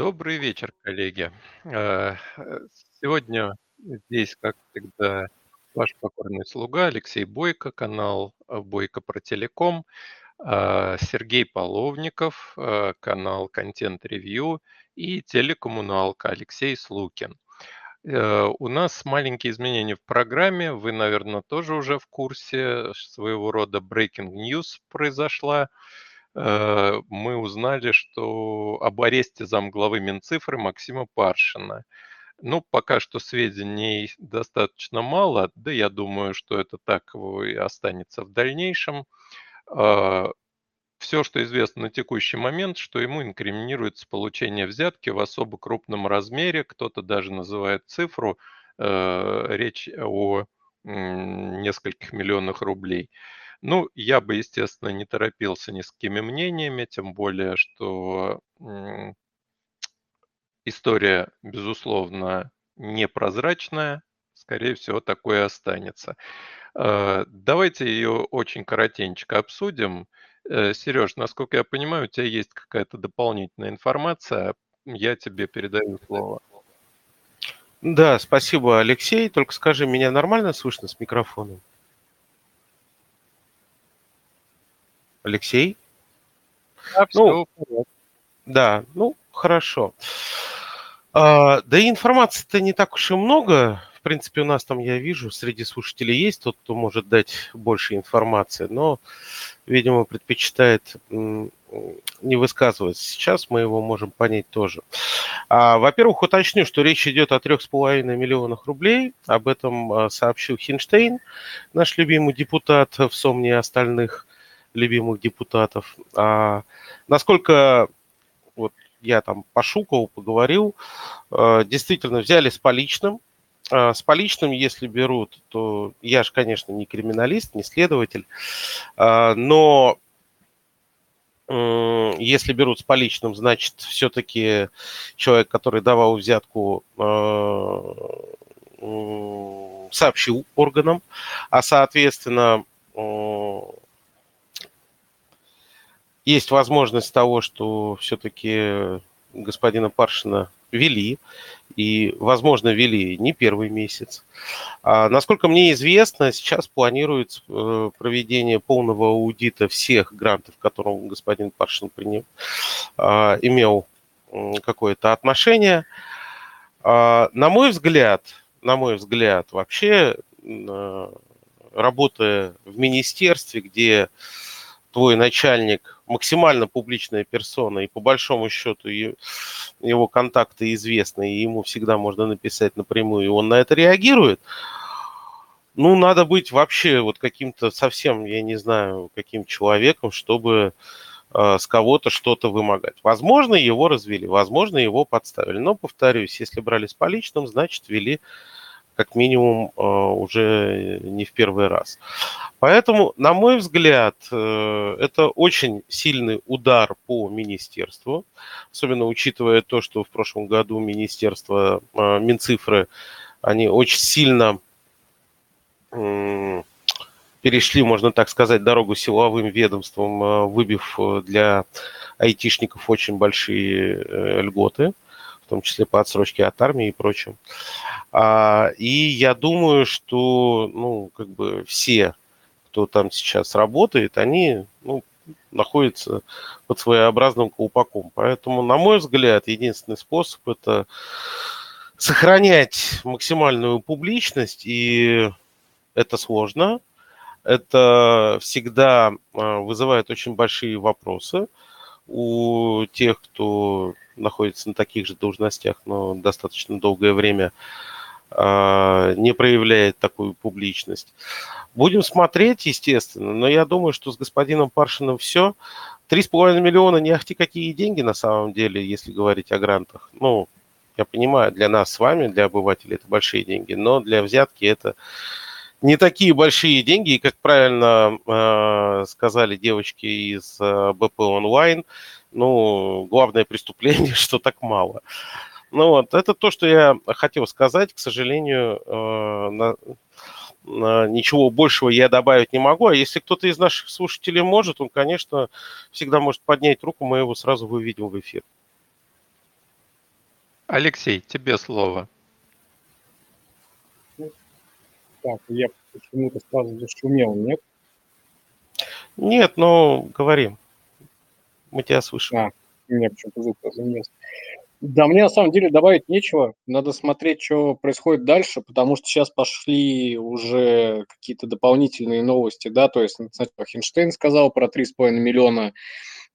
Добрый вечер, коллеги. Э, э, сегодня здесь, как всегда, ваш покорный слуга Алексей Бойко, канал э, Бойко про телеком, а, Сергей Половников, канал Контент Ревью и телекоммуналка Алексей Слукин. У нас маленькие изменения в программе. Вы, наверное, тоже уже в курсе. Своего рода breaking news произошла. Э, мы узнали, что об аресте замглавы Минцифры Максима Паршина. Ну, пока что сведений достаточно мало, да я думаю, что это так и останется в дальнейшем. А, Все, что известно на текущий момент, что ему инкриминируется получение взятки в особо крупном размере, кто-то даже называет цифру, э, речь о нескольких миллионах рублей. Ну, я бы, естественно, не торопился ни с какими мнениями, тем более, что история, безусловно, непрозрачная, скорее всего, такое останется. А, давайте ее очень коротенько обсудим. Э, Сереж, насколько я понимаю, у тебя есть какая-то дополнительная информация. Я тебе передаю слово. Да, спасибо, Алексей. Только скажи, меня нормально слышно с микрофоном? Алексей? Да, ну, да, ну, хорошо. А, да и информации-то не так уж и много. В принципе, у нас там, я вижу, среди слушателей есть тот, кто может дать больше информации, но, видимо, предпочитает не высказываться. Сейчас мы его можем понять тоже. А, во-первых, уточню, что речь идет о 3,5 миллионах рублей. Об этом а, сообщил Хинштейн, наш любимый депутат в сомне остальных любимых депутатов. А насколько вот я там по Шукову поговорил, э, действительно взяли с поличным. А с поличным, если берут, то я же, конечно, не криминалист, не следователь, а, но если берут с поличным, значит, все-таки человек, который давал взятку, э, сообщил органам, а, соответственно, есть возможность того, что все-таки господина Паршина вели, и, возможно, вели не первый месяц. А, насколько мне известно, сейчас планируется э, проведение полного аудита всех грантов, к которым господин Паршин принял, а, имел какое-то отношение. А, на мой взгляд, на мой взгляд, вообще э, работая в министерстве, где твой начальник максимально публичная персона, и по большому счету его контакты известны, и ему всегда можно написать напрямую, и он на это реагирует, ну, надо быть вообще вот каким-то совсем, я не знаю, каким человеком, чтобы э, с кого-то что-то вымогать. Возможно, его развели, возможно, его подставили. Но, повторюсь, если брали с поличным, значит, вели как минимум э, уже не в первый раз. Поэтому, на мой взгляд, э, это очень сильный удар по министерству, особенно учитывая то, что в прошлом году министерство, э, Минцифры, они очень сильно перешли, можно так сказать, дорогу силовым ведомствам, выбив для айтишников очень большие льготы том числе по отсрочке от армии и прочем. А, и я думаю, что ну, как бы все, кто там сейчас работает, они ну, находятся под своеобразным колпаком. Поэтому, на мой взгляд, единственный способ это сохранять максимальную публичность, и это сложно. Это всегда а, вызывает очень большие вопросы у тех, кто находится на таких же должностях, но достаточно долгое время а, не проявляет такую публичность. Будем смотреть, естественно, но я думаю, что с господином Паршиным все. Три с половиной миллиона не ахти какие деньги на самом деле, если говорить о грантах. Ну, я понимаю, для нас с вами, для обывателей это большие деньги, но для взятки это не такие большие деньги. И, как правильно э, сказали девочки из э, БП онлайн, ну, главное преступление, что так мало. Ну вот, это то, что я хотел сказать. К сожалению, э, на, на ничего большего я добавить не могу. А если кто-то из наших слушателей может, он, конечно, всегда может поднять руку, мы его сразу выведем в эфир. Алексей, тебе слово. Так, я почему-то сразу зашумел, нет? Нет, но говорим. Мы тебя слышим. А, меня почему-то звук разумелся. Да, мне на самом деле добавить нечего. Надо смотреть, что происходит дальше, потому что сейчас пошли уже какие-то дополнительные новости, да, то есть сначала Хинштейн сказал про 3,5 миллиона,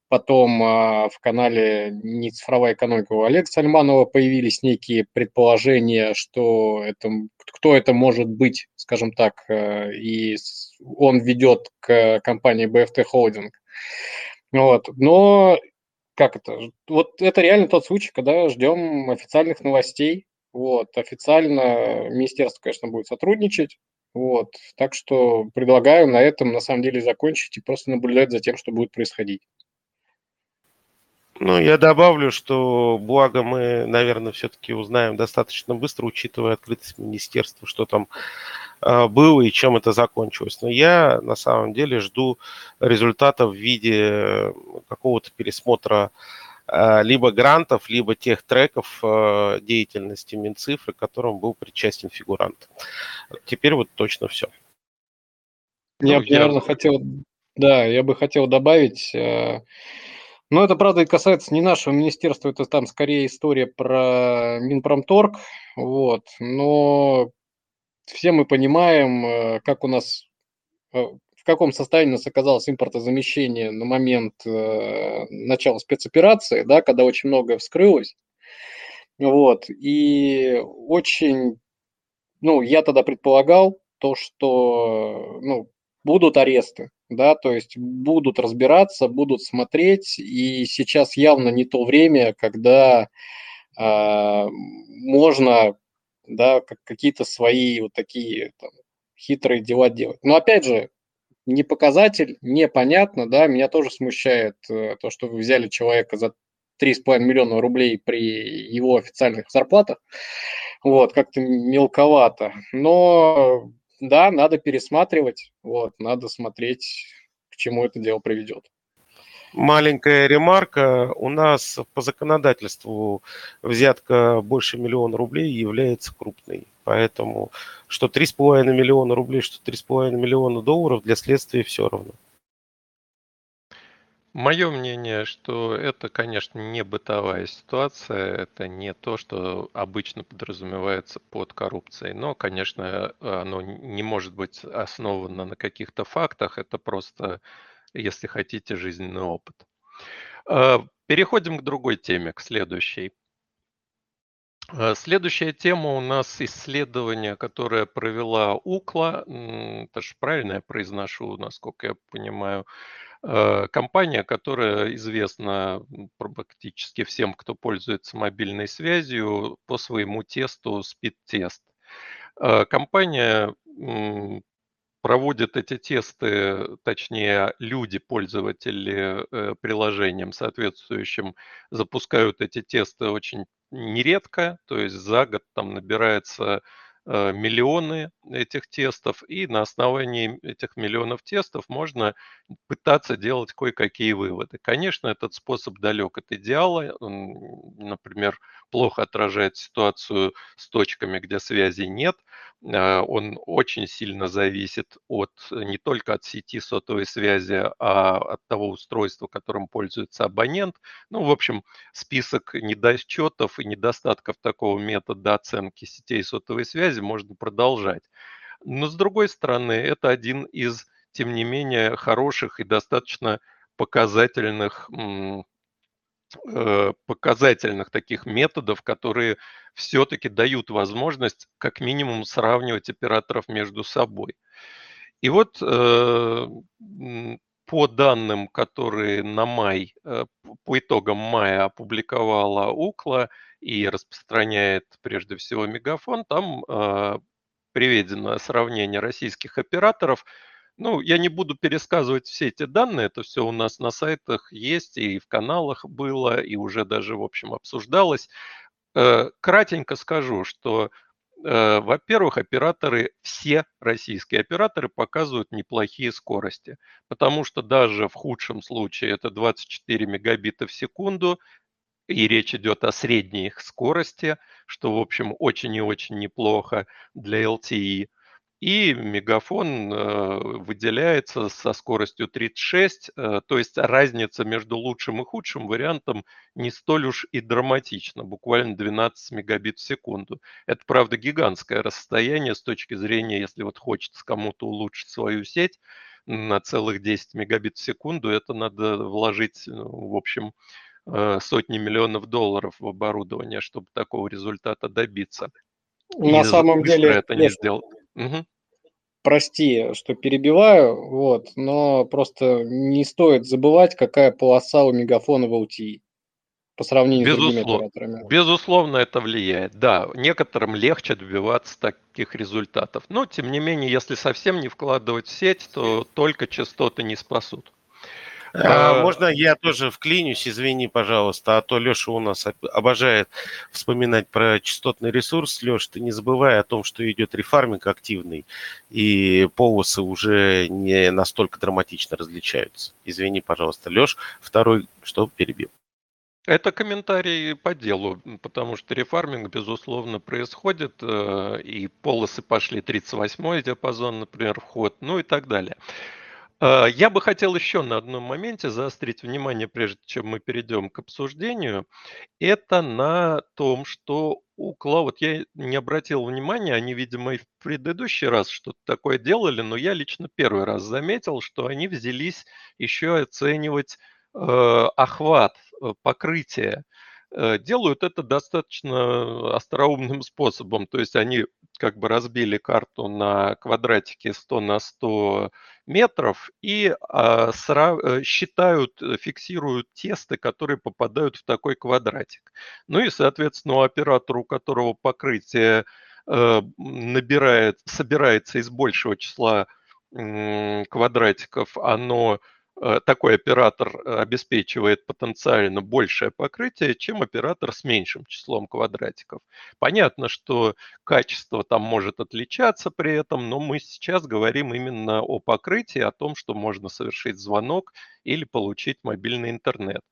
потом э, в канале «Не цифровая экономика» у Олега Сальманова появились некие предположения, что это, кто это может быть, скажем так, э, и он ведет к компании BFT Holding. Вот. Но как это? Вот это реально тот случай, когда ждем официальных новостей. Вот. Официально министерство, конечно, будет сотрудничать. Вот. Так что предлагаю на этом на самом деле закончить и просто наблюдать за тем, что будет происходить. Ну, я добавлю, что благо мы, наверное, все-таки узнаем достаточно быстро, учитывая открытость министерства, что там э, было и чем это закончилось. Но я на самом деле жду результата в виде какого-то пересмотра э, либо грантов, либо тех треков э, деятельности Минцифры, к которым был причастен фигурант. Теперь вот точно все. Я, ну, я... наверное, хотел, да, я бы хотел добавить но это, правда, и касается не нашего министерства, это там скорее история про Минпромторг, вот, но все мы понимаем, э, как у нас, э, в каком состоянии у нас оказалось импортозамещение на момент э, начала спецоперации, да, когда очень многое вскрылось, вот, и очень, ну, я тогда предполагал то, что, ну, будут аресты, да, то есть будут разбираться, будут смотреть, и сейчас явно не то время, когда э, можно, да, какие-то свои вот такие там, хитрые дела делать. Но опять же, не показатель, непонятно, да, меня тоже смущает э, то, что вы взяли человека за 3,5 миллиона рублей при его официальных зарплатах, вот, как-то мелковато, но да, надо пересматривать, вот, надо смотреть, к чему это дело приведет. Маленькая ремарка. У нас по законодательству взятка больше миллиона рублей является крупной. Поэтому что 3,5 миллиона рублей, что 3,5 миллиона долларов для следствия все равно. Мое мнение, что это, конечно, не бытовая ситуация, это не то, что обычно подразумевается под коррупцией, но, конечно, оно не может быть основано на каких-то фактах, это просто, если хотите, жизненный опыт. А, переходим к другой теме, к следующей. А, следующая тема у нас исследование, которое провела УКЛА, это же правильно я произношу, насколько я понимаю, компания, которая известна практически всем, кто пользуется мобильной связью по своему тесту Speed-тест. Э, компания проводит эти тесты, точнее, люди, пользователи э, приложением соответствующим, запускают эти тесты очень нередко, то есть за год там набирается Э, миллионы этих тестов, и на основании этих миллионов тестов можно пытаться делать кое-какие выводы. Конечно, этот способ далек от идеала. Он, например, плохо отражает ситуацию с точками, где связи нет. Э, он очень сильно зависит от не только от сети сотовой связи, а от того устройства, которым пользуется абонент. Ну, в общем, список недочетов и недостатков такого метода оценки сетей сотовой связи связи можно продолжать. Но с другой стороны, это один из, тем не менее, хороших и достаточно показательных э, показательных таких методов, которые все-таки дают возможность как минимум сравнивать операторов между собой. И вот э, по данным, которые на май, э, по итогам мая опубликовала УКЛА, и распространяет прежде всего Мегафон, там э, приведено сравнение российских операторов. Ну, я не буду пересказывать все эти данные, это все у нас на сайтах есть, и в каналах было, и уже даже, в общем, обсуждалось. Э, кратенько скажу, что э, во-первых, операторы, все российские операторы показывают неплохие скорости, потому что даже в худшем случае это 24 мегабита в секунду, и речь идет о средней их скорости, что, в общем, очень и очень неплохо для LTE. И мегафон э, выделяется со скоростью 36, э, то есть разница между лучшим и худшим вариантом не столь уж и драматична, буквально 12 мегабит в секунду. Это, правда, гигантское расстояние с точки зрения, если вот хочется кому-то улучшить свою сеть на целых 10 мегабит в секунду, это надо вложить, ну, в общем, э, сотни миллионов долларов в оборудование, чтобы такого результата добиться. На и самом деле это не сделал. Угу. Прости, что перебиваю, вот, но просто не стоит забывать, какая полоса у мегафона в LTE по сравнению Безусловно, с другими операторами. Безусловно, это влияет. Да, некоторым легче добиваться таких результатов. Но, тем не менее, если совсем не вкладывать в сеть, то только частоты не спасут. А, можно я тоже вклинюсь, извини, пожалуйста, а то Леша у нас обожает вспоминать про частотный ресурс. Леш, ты не забывай о том, что идет рефарминг активный, и полосы уже не настолько драматично различаются. Извини, пожалуйста. Леш, второй, что перебил? Это комментарий по делу, потому что рефарминг, безусловно, происходит, э, и полосы пошли 38-й диапазон, например, вход, ну и так далее. А, я бы хотел еще на одном моменте заострить внимание, прежде чем мы перейдем к обсуждению. Это на том, что у Cloud, я не обратил внимания, они, видимо, и в предыдущий раз что-то такое делали, но я лично первый раз заметил, что они взялись еще оценивать э, охват, э, покрытие. Э, делают это достаточно остроумным способом. То есть они как бы разбили карту на квадратике 100 на 100 метров и а, сра- э, считают, э, фиксируют тесты, которые попадают в такой квадратик. Ну и, соответственно, у оператора, у которого покрытие э, набирает, собирается из большего числа квадратиков, оно Э, такой оператор э, обеспечивает потенциально большее покрытие, чем оператор с меньшим числом квадратиков. Понятно, что качество там может отличаться при этом, но мы сейчас говорим именно о покрытии, о том, что можно совершить звонок или получить мобильный интернет.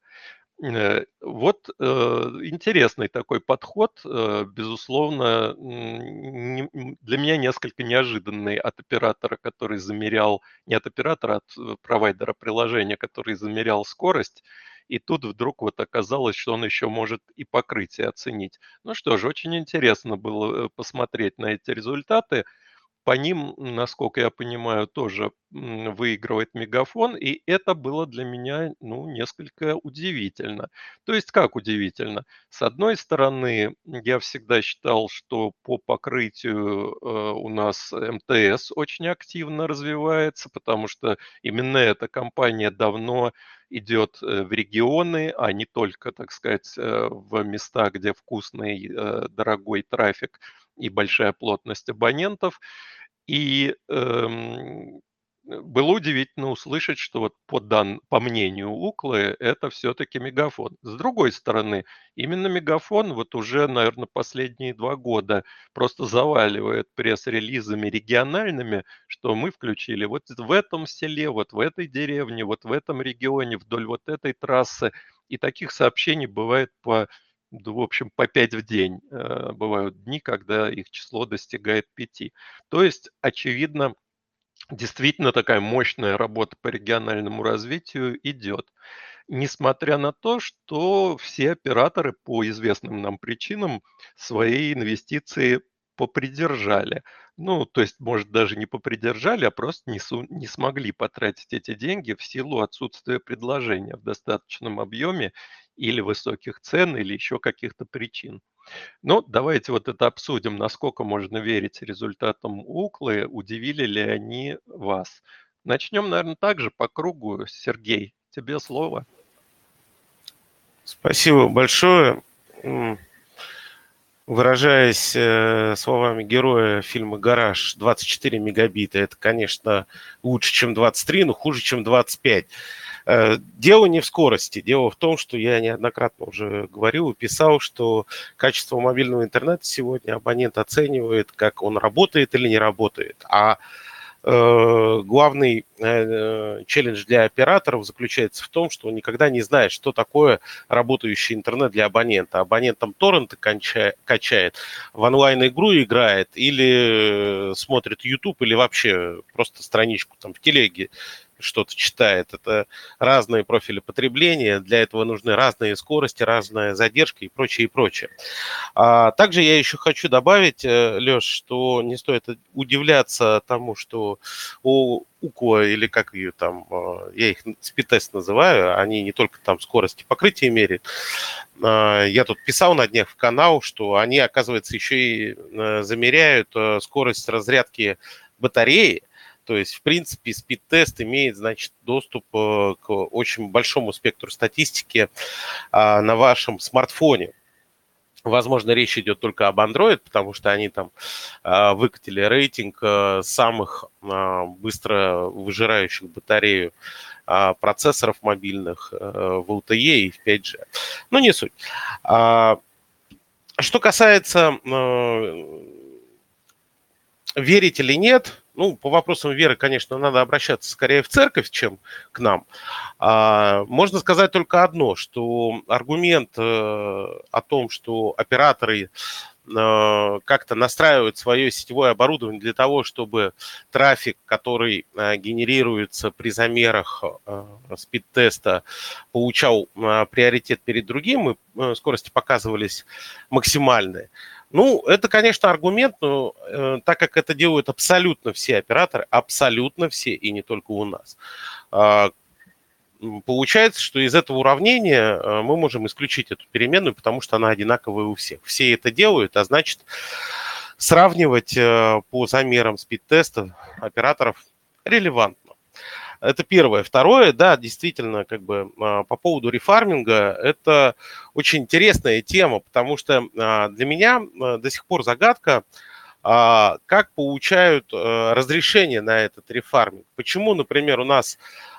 Э, вот э, интересный такой подход, э, безусловно, для меня несколько неожиданный от оператора, который замерял, не от оператора, а от провайдера приложения, который замерял скорость, и тут вдруг вот оказалось, что он еще может и покрытие оценить. Ну что ж, очень интересно было посмотреть на эти результаты. По ним, насколько я понимаю, тоже выигрывает Мегафон, и это было для меня, ну, несколько удивительно. То есть как удивительно? С одной стороны, я всегда считал, что по покрытию э, у нас МТС очень активно развивается, потому что именно эта компания давно идет э, в регионы, а не только, так сказать, э, в места, где вкусный, дорогой трафик и большая плотность абонентов. И эм, было удивительно услышать, что вот по, дан, по мнению Уклы это все-таки мегафон. С другой стороны, именно мегафон вот уже, наверное, последние два года просто заваливает пресс-релизами региональными, что мы включили вот в этом селе, вот в этой деревне, вот в этом регионе, вдоль вот этой трассы. И таких сообщений бывает по в общем, по 5 в день. Э, бывают дни, когда их число достигает 5. То есть, очевидно, действительно такая мощная работа по региональному развитию идет. Несмотря на то, что все операторы по известным нам причинам свои инвестиции попридержали. Ну, то есть, может, даже не попридержали, а просто не, су- не смогли потратить эти деньги в силу отсутствия предложения в достаточном объеме или высоких цен, или еще каких-то причин. Но давайте вот это обсудим, насколько можно верить результатам Уклы, удивили ли они вас. Начнем, наверное, также по кругу. Сергей, тебе слово. Спасибо большое. Выражаясь э, словами героя фильма «Гараж», 24 мегабита – это, конечно, лучше, чем 23, но хуже, чем 25. Э, дело не в скорости, дело в том, что я неоднократно уже говорил и писал, что качество мобильного интернета сегодня абонент оценивает, как он работает или не работает. А э, главный э, челлендж для операторов заключается в том, что он никогда не знает, что такое работающий интернет для абонента. Абонент там торренты качает, в онлайн-игру играет или смотрит YouTube, или вообще просто страничку там в телеге что-то читает. Это разные профили потребления, для этого нужны разные скорости, разная задержка и прочее, и прочее. А также я еще хочу добавить, э, Леш, что не стоит удивляться тому, что у УКО или как ее там, э, я их спидтест называю, они не только там скорости покрытия меряют. А, я тут писал на днях в канал, что они, оказывается, еще и э, замеряют скорость разрядки батареи, то есть, в принципе, спид-тест имеет, значит, доступ э, к очень большому спектру статистики а, на вашем смартфоне. Возможно, речь идет только об Android, потому что они там а, выкатили рейтинг э, самых а, быстро выжирающих батарею процессоров мобильных э, в LTE и в 5G. Но не суть. Что касается верить или нет, ну, по вопросам веры, конечно, надо обращаться скорее в церковь, чем к нам. А, можно сказать только одно, что аргумент э, о том, что операторы э, как-то настраивают свое сетевое оборудование для того, чтобы трафик, который э, генерируется при замерах спид-теста, получал приоритет перед другим, и скорости показывались максимальные. Ну, это, конечно, аргумент, но э, так как это делают абсолютно все операторы, абсолютно все, и не только у нас, э, получается, что из этого уравнения э, мы можем исключить эту переменную, потому что она одинаковая у всех. Все это делают, а значит, сравнивать э, по замерам спид-теста операторов релевантно. Это первое. Второе, да, действительно, как бы а, по поводу рефарминга, это очень интересная тема, потому что а, для меня а, до сих пор загадка, как получают разрешение на этот рефарминг. Почему, например, у нас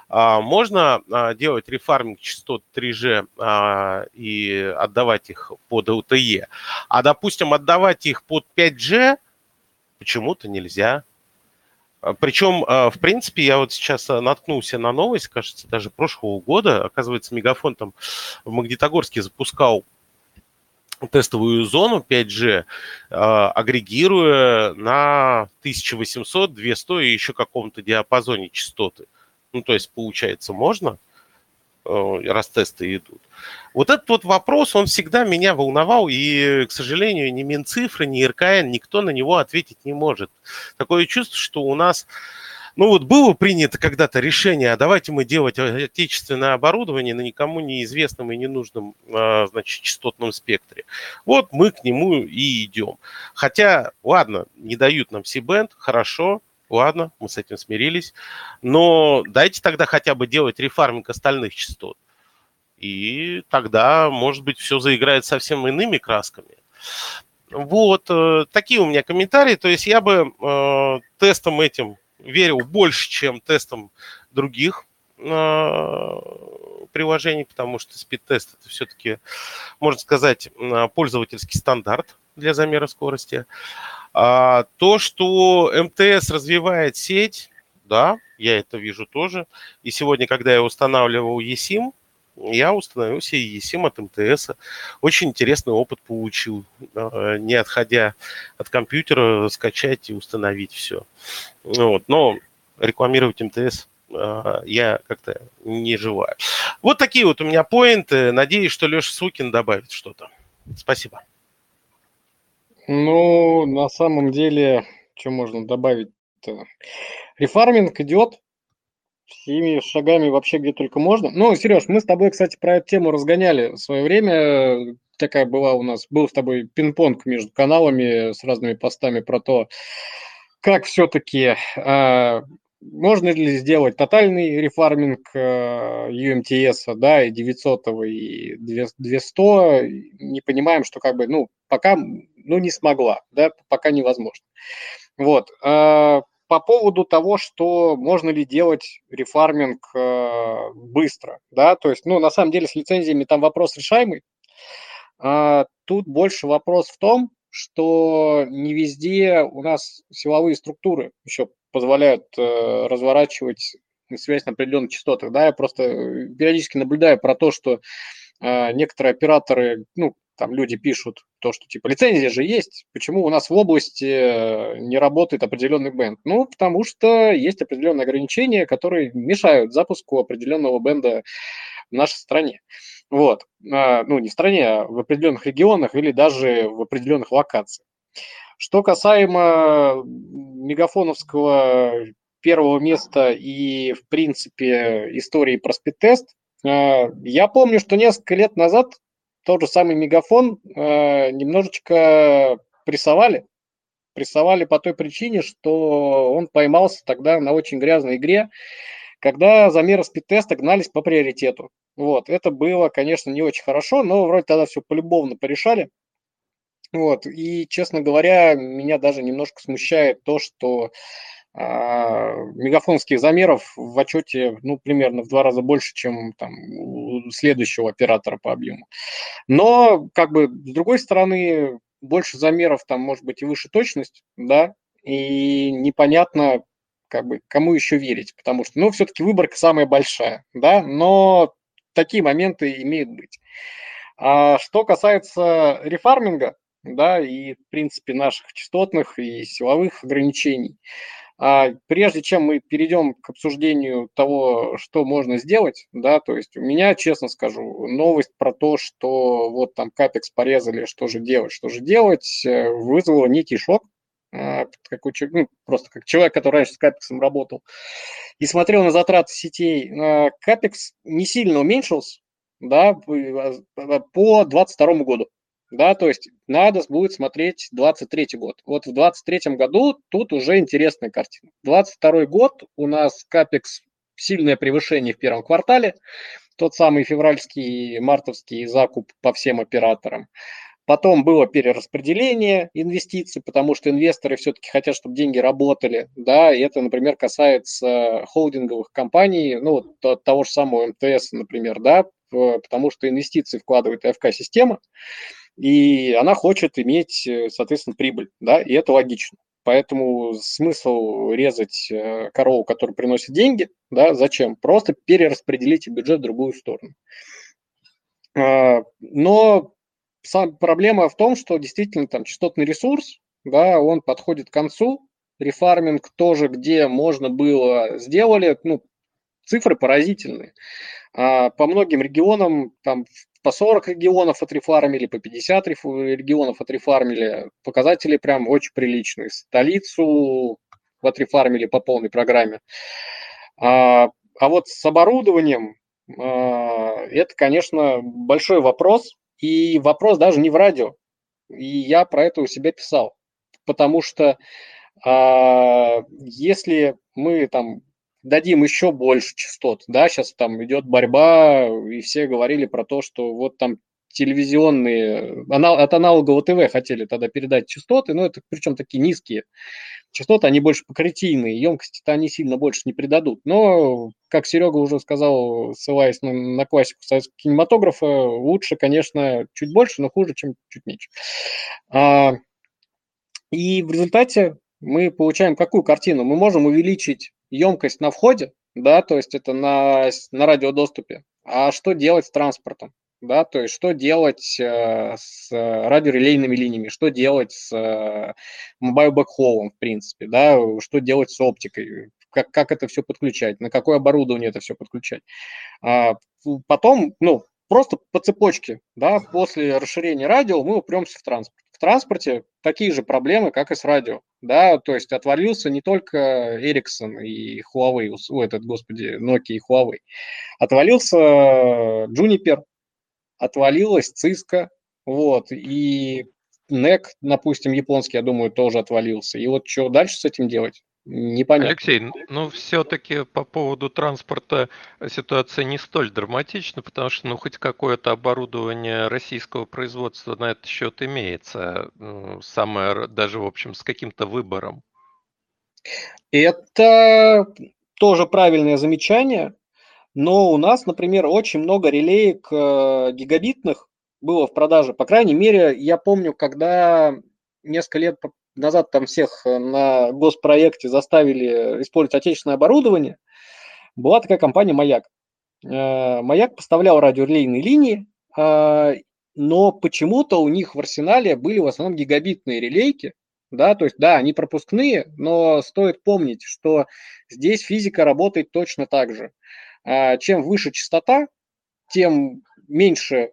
можно делать рефарминг частот 3G и отдавать их под LTE, а, допустим, отдавать их под 5G почему-то нельзя. А, Причем, а, в принципе, я вот сейчас а, наткнулся на новость, кажется, даже прошлого года. Оказывается, Мегафон там в Магнитогорске запускал тестовую зону 5G, агрегируя на 1800, 200 и еще каком-то диапазоне частоты. Ну, то есть, получается, можно – раз тесты идут. Вот этот вот вопрос, он всегда меня волновал, и, к сожалению, ни Минцифры, ни РКН, никто на него ответить не может. Такое чувство, что у нас, ну вот было принято когда-то решение, а давайте мы делать отечественное оборудование на никому неизвестном и ненужном, а, значит, частотном спектре. Вот мы к нему и идем. Хотя, ладно, не дают нам C-band, хорошо, Ладно, мы с этим смирились. Но дайте тогда хотя бы делать рефарминг остальных частот. И тогда, может быть, все заиграет совсем иными красками. Вот э, такие у меня комментарии. То есть я бы э, тестом этим верил больше, чем тестом других э, приложений, потому что спид-тест это все-таки, можно сказать, э, пользовательский стандарт для замера скорости. А, то, что МТС развивает сеть, да, я это вижу тоже. И сегодня, когда я устанавливал eSIM, я установил себе eSIM от МТС. Очень интересный опыт получил, не отходя от компьютера, скачать и установить все. Вот. Но рекламировать МТС а, я как-то не желаю. Вот такие вот у меня поинты. Надеюсь, что Леша Сукин добавит что-то. Спасибо. Ну, на самом деле, что можно добавить-то? Рефарминг идет всеми шагами вообще где только можно. Ну, Сереж, мы с тобой, кстати, про эту тему разгоняли в свое время. Такая была у нас, был с тобой пинг-понг между каналами с разными постами про то, как все-таки а, можно ли сделать тотальный рефарминг э, UMTS, да, и 900 и 200, не понимаем, что как бы, ну, пока, ну, не смогла, да, пока невозможно. Вот. Э, по поводу того, что можно ли делать рефарминг э, быстро, да, то есть, ну, на самом деле с лицензиями там вопрос решаемый. Тут больше вопрос в том, что не везде у нас силовые структуры еще позволяют э, разворачивать связь на определенных частотах. Да, я просто периодически наблюдаю про то, что некоторые операторы, ну, там люди пишут то, что типа лицензия же есть, почему у нас в области э, не работает определенный бенд? Ну, потому что есть определенные ограничения, которые мешают запуску определенного бенда в нашей стране. Вот. А, ну, не в стране, а в определенных регионах или даже в определенных локациях. Что касаемо мегафоновского первого места и, в принципе, истории про спид-тест, а, я помню, что несколько лет назад тот же самый мегафон а, немножечко прессовали. Прессовали по той причине, что он поймался тогда на очень грязной игре, когда замеры спид-теста гнались по приоритету. Вот, это было, конечно, не очень хорошо, но вроде тогда все полюбовно порешали. Вот, и, честно говоря, меня даже немножко смущает то, что а, мегафонских замеров в отчете, ну, примерно в два раза больше, чем там следующего оператора по объему. Но, как бы, с другой стороны, больше замеров там может быть и выше точность, да, и непонятно, как бы, кому еще верить, потому что, ну, все-таки выборка самая большая, да, но такие моменты имеют быть. А что касается рефарминга, да, и, в принципе, наших частотных и силовых ограничений, прежде чем мы перейдем к обсуждению того, что можно сделать, да, то есть у меня, честно скажу, новость про то, что вот там капекс порезали, что же делать, что же делать, э, вызвала некий шок, а, как ну, просто как человек, который раньше с капексом работал, и смотрел на затраты сетей, а, капекс не сильно уменьшился, да, по 2022 году да, то есть надо будет смотреть 23 год. Вот в 23 году тут уже интересная картина. 22 год у нас капекс сильное превышение в первом квартале, тот самый февральский, мартовский закуп по всем операторам. Потом было перераспределение инвестиций, потому что инвесторы все-таки хотят, чтобы деньги работали, да, и это, например, касается холдинговых компаний, ну, того же самого МТС, например, да, потому что инвестиции вкладывает АФК-система, и она хочет иметь, э, соответственно, прибыль, да, и это логично. Поэтому смысл резать э, корову, которая приносит деньги, да, зачем? Просто перераспределите бюджет в другую сторону. А, но сам, проблема в том, что действительно там частотный ресурс, да, он подходит к концу, рефарминг тоже, где можно было, сделали, ну, цифры поразительные. А по многим регионам там по 40 регионов отрефармили, по 50 регионов отрефармили. Показатели прям очень приличные. Столицу отрефармили по полной программе. А, а вот с оборудованием а, это, конечно, большой вопрос. И вопрос даже не в радио. И я про это у себя писал. Потому что а, если мы там дадим еще больше частот. Да, сейчас там идет борьба, и все говорили про то, что вот там телевизионные, от аналогового ТВ хотели тогда передать частоты, но это причем такие низкие частоты, они больше покрытийные, емкости-то они сильно больше не придадут. Но, как Серега уже сказал, ссылаясь на, на классику советского кинематографа, лучше, конечно, чуть больше, но хуже, чем чуть меньше. А, и в результате мы получаем какую картину? Мы можем увеличить емкость на входе, да, то есть это на, на радиодоступе. А что делать с транспортом? Да, то есть что делать э, с радиорелейными линиями, что делать с э, backhaul, в принципе, да, что делать с оптикой, как, как это все подключать, на какое оборудование это все подключать. А, потом, ну, просто по цепочке, да, после расширения радио мы упремся в транспорт. Транспорте такие же проблемы, как и с радио да, то есть отвалился не только Ericsson и Huawei, о, этот, господи, Nokia и Huawei, отвалился Juniper, отвалилась Cisco, вот, и NEC, допустим, японский, я думаю, тоже отвалился. И вот что дальше с этим делать? Непонятно. Алексей, ну все-таки по поводу транспорта ситуация не столь драматична, потому что ну хоть какое-то оборудование российского производства на этот счет имеется, самое даже в общем с каким-то выбором. Это тоже правильное замечание, но у нас, например, очень много релеек э, гигабитных было в продаже. По крайней мере, я помню, когда несколько лет назад там всех на госпроекте заставили использовать отечественное оборудование, была такая компания «Маяк». «Маяк» поставлял радиорелейные линии, но почему-то у них в арсенале были в основном гигабитные релейки, да, то есть, да, они пропускные, но стоит помнить, что здесь физика работает точно так же. А, чем выше частота, тем меньше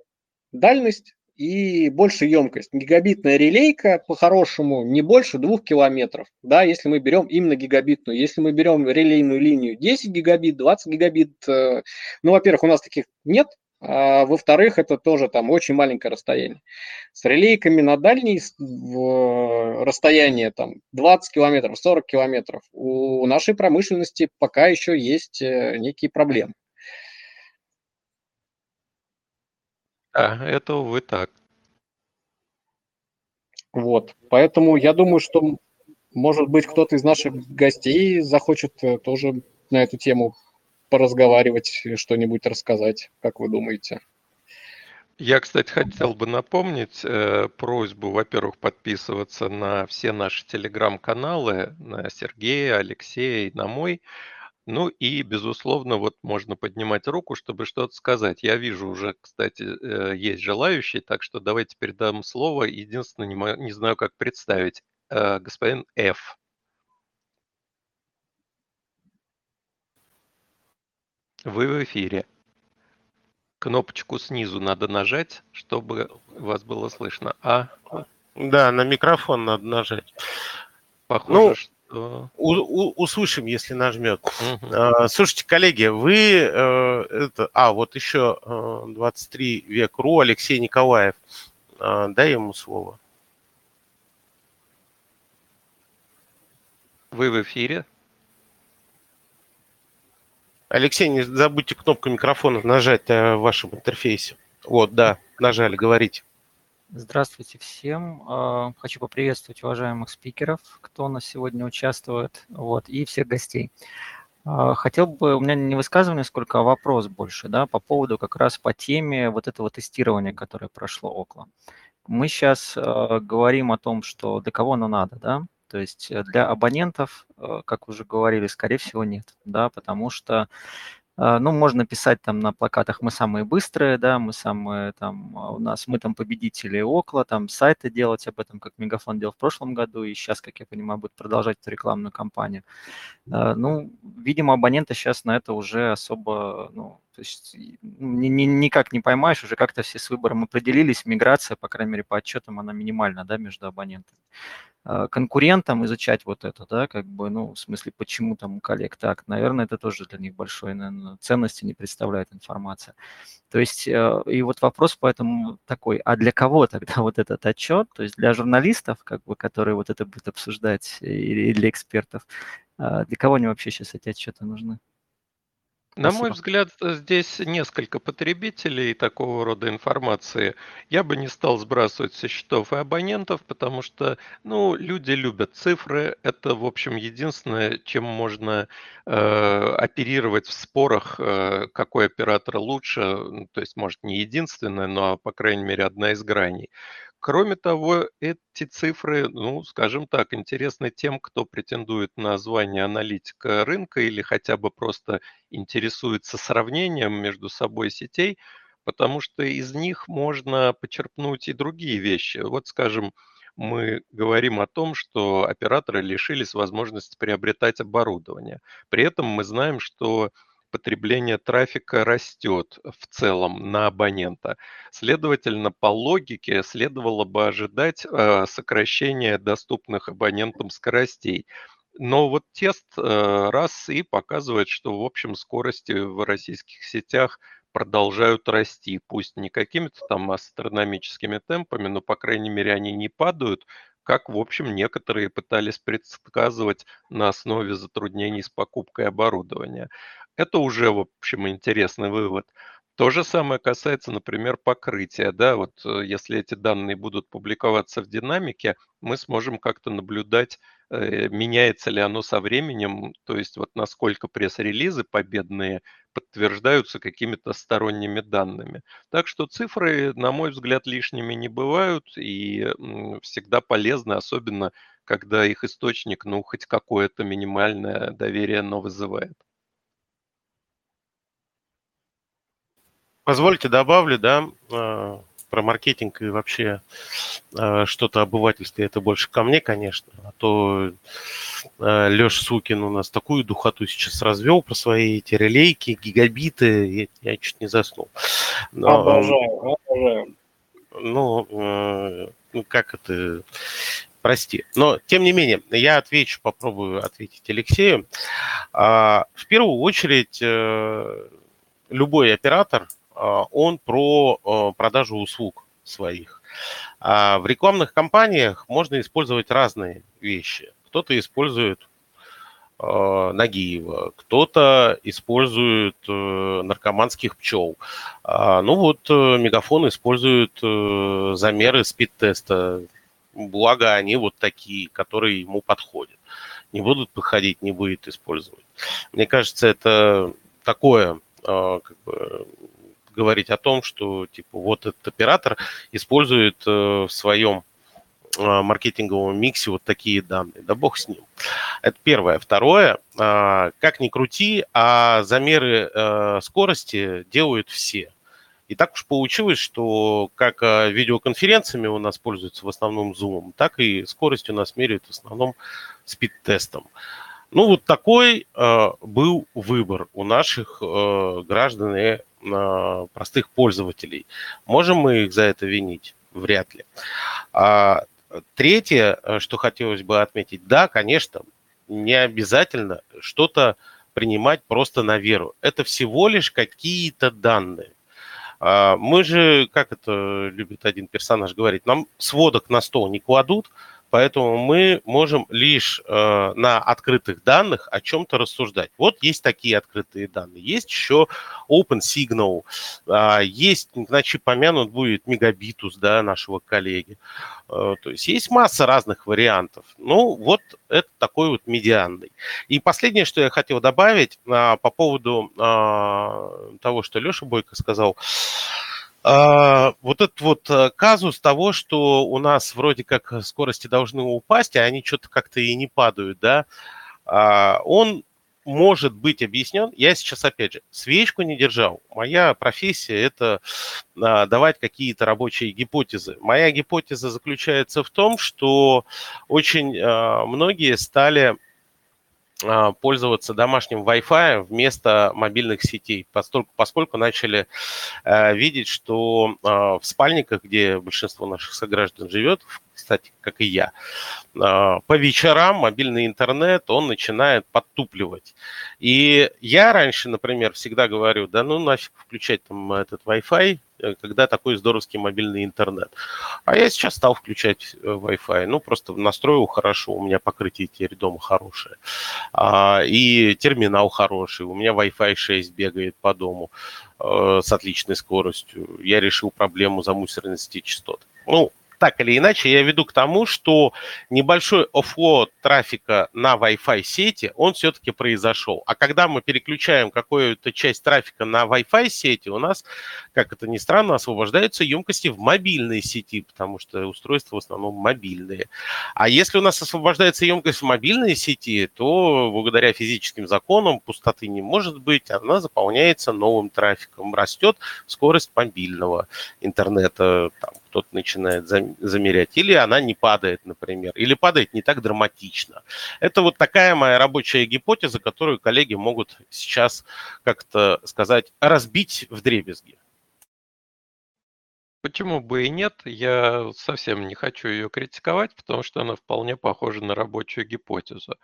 дальность и больше емкость. Гигабитная релейка, по-хорошему, не больше двух километров, да, если мы берем именно гигабитную. Если мы берем релейную линию 10 гигабит, 20 гигабит, э, ну, во-первых, у нас таких нет, а, во-вторых, это тоже там очень маленькое расстояние. С релейками на дальние расстояние там 20 километров, 40 километров у нашей промышленности пока еще есть э, некие проблемы. Да, это, увы, так. Вот, поэтому я думаю, что, может быть, кто-то из наших гостей захочет э, тоже на эту тему поразговаривать, что-нибудь рассказать, как вы думаете? Я, кстати, хотел бы напомнить э, просьбу, во-первых, подписываться на все наши телеграм-каналы, на Сергея, Алексея и на мой. Ну и, безусловно, вот можно поднимать руку, чтобы что-то сказать. Я вижу уже, кстати, э, есть желающие, так что давайте передам слово. Единственное, не, не знаю, как представить. Э, господин Ф. Вы в эфире. Кнопочку снизу надо нажать, чтобы вас было слышно. А? Да, на микрофон надо нажать. Похоже, ну, что... У, услышим, если нажмет. Угу. А, слушайте, коллеги, вы... Э, это, а, вот еще э, 23 век РУ Алексей Николаев. Э, дай ему слово. Вы в эфире? Алексей, не забудьте кнопку микрофона нажать э, в вашем интерфейсе. Вот, да, нажали, говорите. Здравствуйте всем. А, хочу поприветствовать уважаемых спикеров, кто у нас сегодня участвует, вот, и всех гостей. А, хотел бы, у меня не высказывание сколько, а вопрос больше, да, по поводу как раз по теме вот этого тестирования, которое прошло около. Мы сейчас э, говорим о том, что для кого оно надо, да, то есть э, для абонентов, э, как уже говорили, скорее всего нет, да, потому что а, ну, можно писать там на плакатах «Мы самые быстрые», да, мы самые там, а, у нас, мы там победители около, там сайты делать об этом, как Мегафон делал в прошлом году, и сейчас, как я понимаю, будет продолжать эту рекламную кампанию. А, ну, видимо, абоненты сейчас на это уже особо, ну, то есть ни, ни, никак не поймаешь, уже как-то все с выбором определились, миграция, по крайней мере, по отчетам, она минимальна, да, между абонентами. А, конкурентам изучать вот это, да, как бы, ну, в смысле, почему там коллег так, наверное, это тоже для них большой, наверное, ценности не представляет информация. То есть, э, и вот вопрос поэтому такой, а для кого тогда вот этот отчет, то есть для журналистов, как бы, которые вот это будут обсуждать, или для экспертов, а для кого они вообще сейчас эти отчеты нужны? На мой взгляд, здесь несколько потребителей такого рода информации. Я бы не стал сбрасывать со счетов и абонентов, потому что, ну, люди любят цифры. Это, в общем, единственное, чем можно э, оперировать в спорах, э, какой оператор лучше. То есть, может, не единственное, но, по крайней мере, одна из граней. Кроме того, эти цифры, ну, скажем так, интересны тем, кто претендует на звание аналитика рынка или хотя бы просто интересуется сравнением между собой сетей, потому что из них можно почерпнуть и другие вещи. Вот, скажем, мы говорим о том, что операторы лишились возможности приобретать оборудование. При этом мы знаем, что потребление трафика растет в целом на абонента. Следовательно, по логике следовало бы ожидать э, сокращения доступных абонентам скоростей. Но вот тест э, раз и показывает, что в общем скорости в российских сетях продолжают расти, пусть не какими-то там астрономическими темпами, но, по крайней мере, они не падают, как, в общем, некоторые пытались предсказывать на основе затруднений с покупкой оборудования. Это уже, в общем, интересный вывод. То же самое касается, например, покрытия. Да? Вот, э, если эти данные будут публиковаться в динамике, мы сможем как-то наблюдать меняется ли оно со временем, то есть вот насколько пресс-релизы победные подтверждаются какими-то сторонними данными. Так что цифры, на мой взгляд, лишними не бывают и всегда полезны, особенно когда их источник, ну, хоть какое-то минимальное доверие, но вызывает. Позвольте добавлю, да, а, про маркетинг и вообще э, что-то обывательстве, это больше ко мне, конечно. А то э, Леша Сукин у нас такую духоту сейчас развел про свои эти релейки, гигабиты. Я, я чуть не заснул. Но, обожаю, обожаю. Ну, э, ну, как это... Прости. Но, тем не менее, я отвечу, попробую ответить Алексею. А, в первую очередь, э, любой оператор – он про а, продажу услуг своих. А в рекламных кампаниях можно использовать разные вещи. Кто-то использует Нагиева, кто-то использует э, наркоманских пчел. Ну вот э, Мегафон использует э, замеры спид-теста. Благо они вот такие, которые ему подходят. Не будут подходить, не будет использовать. Мне кажется, это такое как бы, говорить о том, что типа вот этот оператор использует э, в своем э, маркетинговом миксе вот такие данные. Да бог с ним. Это первое. Второе, э, как ни крути, а замеры скорости делают все. И так уж получилось, что как видеоконференциями у нас пользуются в основном Zoom, так и скорость у нас меряют в основном спид-тестом. Ну, вот такой э, был выбор у наших э, граждан и простых пользователей. Можем мы их за это винить? Вряд ли. А, третье, э, что хотелось бы отметить, да, конечно, не обязательно что-то принимать просто на веру. Это всего лишь какие-то данные. А, мы же, как это любит один персонаж говорить, нам сводок на стол не кладут, Поэтому мы можем лишь э, на открытых данных о чем-то рассуждать. Вот есть такие открытые данные. Есть еще OpenSignal. Э, есть, значит, помянут будет Мегабитус, да, нашего коллеги. Э, то есть есть масса разных вариантов. Ну, вот это такой вот медианный. И последнее, что я хотел добавить э, по поводу э, того, что Леша Бойко сказал. А, вот этот вот э, казус того, что у нас вроде как скорости должны упасть, а они что-то как-то и не падают, да, а, он может быть объяснен. Я сейчас, опять же, свечку не держал. Моя профессия – это а, давать какие-то рабочие гипотезы. Моя гипотеза заключается в том, что очень многие стали а, пользоваться домашним Wi-Fi вместо мобильных сетей, поскольку, поскольку начали э, видеть, что э, в спальниках, где большинство наших сограждан живет, кстати, как и я, э, по вечерам мобильный интернет, он начинает подтупливать. И я раньше, например, всегда говорю, да ну нафиг включать там этот Wi-Fi, когда такой здоровский мобильный интернет. А я сейчас стал включать э, Wi-Fi. Ну, просто настроил хорошо, у меня покрытие теперь дома хорошее. А, и терминал хороший, у меня Wi-Fi 6 бегает по дому э, с отличной скоростью. Я решил проблему замусоренности частот. Ну, так или иначе, я веду к тому, что небольшой оффлоад трафика на Wi-Fi сети, он все-таки произошел. А когда мы переключаем какую-то часть трафика на Wi-Fi сети, у нас, как это ни странно, освобождаются емкости в мобильной сети, потому что устройства в основном мобильные. А если у нас освобождается емкость в мобильной сети, то благодаря физическим законам пустоты не может быть, она заполняется новым трафиком, растет скорость мобильного интернета, там, кто-то начинает замерять, или она не падает, например, или падает не так драматично. Это вот такая моя рабочая гипотеза, которую коллеги могут сейчас как-то сказать, разбить в дребезги. Почему бы и нет? Я совсем не хочу ее критиковать, потому что она вполне похожа на рабочую гипотезу.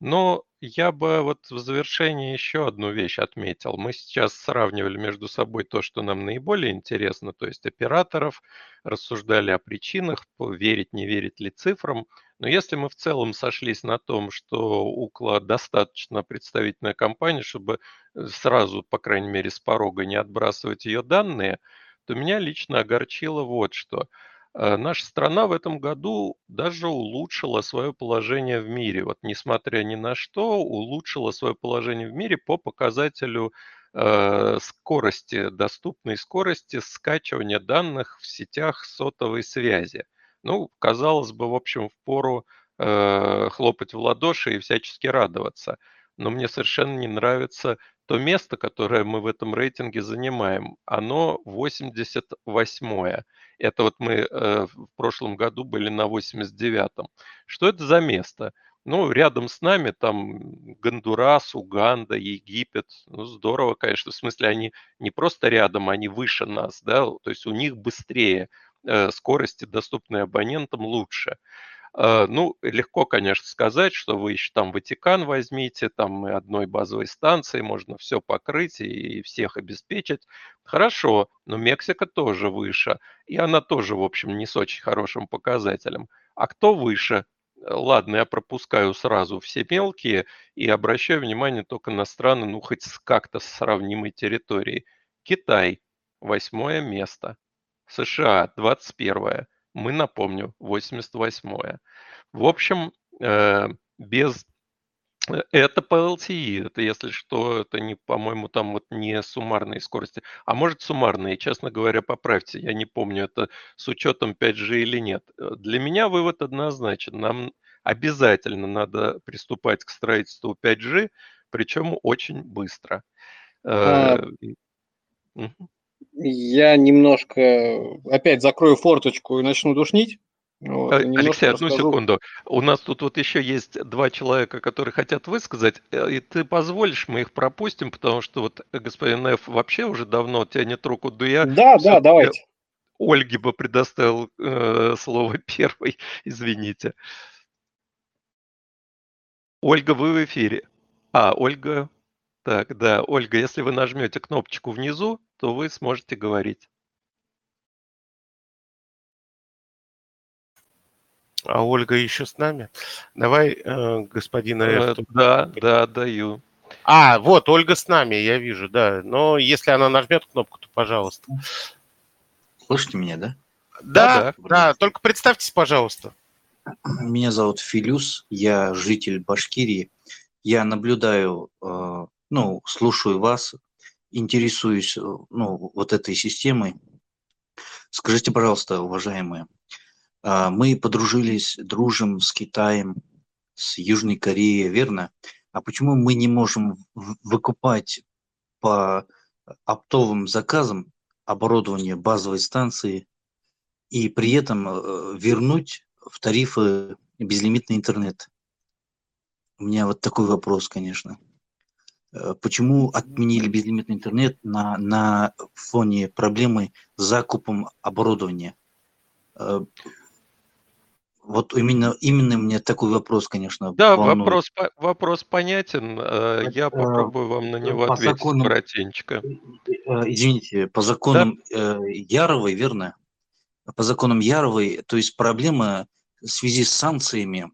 Но я бы вот в завершении еще одну вещь отметил. Мы сейчас сравнивали между собой то, что нам наиболее интересно, то есть операторов, рассуждали о причинах, верить, не верить ли цифрам. Но если мы в целом сошлись на том, что Укла достаточно представительная компания, чтобы э, сразу, по крайней мере, с порога не отбрасывать ее данные – то меня лично огорчило вот что. Э, наша страна в этом году даже улучшила свое положение в мире. Вот несмотря ни на что, улучшила свое положение в мире по показателю э, скорости, доступной скорости скачивания данных в сетях сотовой связи. Ну, казалось бы, в общем, в пору э, хлопать в ладоши и всячески радоваться. Но мне совершенно не нравится то место, которое мы в этом рейтинге занимаем. Оно 88-е. Это вот мы э, в прошлом году были на 89-м. Что это за место? Ну, рядом с нами там Гондурас, Уганда, Египет. Ну, здорово, конечно. В смысле, они не просто рядом, они выше нас, да, то есть у них быстрее э, скорости, доступные абонентам, лучше. Э, ну, легко, конечно, сказать, что вы еще там Ватикан возьмите, там и одной базовой станции можно все покрыть и всех обеспечить. Хорошо, но Мексика тоже выше, и она тоже, в общем, не с очень хорошим показателем. А кто выше? Ладно, я пропускаю сразу все мелкие и обращаю внимание только на страны, ну, хоть как-то с сравнимой территорией. Китай, восьмое место. США, 21 мы, напомню, 88-е. В общем, э, без э, это по LTE, это если что, это не, по-моему, там вот не суммарные скорости, а может суммарные, честно говоря, поправьте, я не помню, это с учетом 5G или нет. Э, для меня вывод однозначен, нам обязательно надо приступать к строительству 5G, причем очень быстро. А, я немножко опять закрою форточку и начну душнить. Вот, э, Алексей, одну расскажу. секунду. У нас тут вот еще есть два человека, которые хотят высказать, э, и ты позволишь, мы их пропустим, потому что вот господин Ф вообще уже давно тянет руку, да я... Да, да, давайте. Ольге бы предоставил э, слово первой, извините. Ольга, вы в эфире. А, Ольга, так, да, Ольга, если вы нажмете кнопочку внизу, то вы сможете говорить. А Ольга еще с нами? Давай, э, господина F. Э, да, да, даю. А, вот, Ольга с нами, я вижу, да. Но если она нажмет кнопку, то пожалуйста. Слышите меня, да? Да, да, да, да. только представьтесь, пожалуйста. Меня зовут Филюс, я житель Башкирии. Я наблюдаю э, ну, слушаю вас, интересуюсь, э, ну, вот этой системой. Скажите, пожалуйста, уважаемые, а, мы подружились, дружим с Китаем, с Южной Кореей, верно? А почему мы не можем выкупать по оптовым заказам оборудование базовой станции и при этом э, вернуть в тарифы безлимитный интернет? У меня вот такой вопрос, конечно. Э, почему отменили безлимитный интернет на, на фоне проблемы с закупом оборудования? Э, вот именно, именно мне такой вопрос, конечно, Да, вопрос, вопрос понятен. Э, я попробую вам на него по ответить законам, коротенько. Извините, по законам да? Яровой, верно? По законам Яровой, то есть проблема в связи с санкциями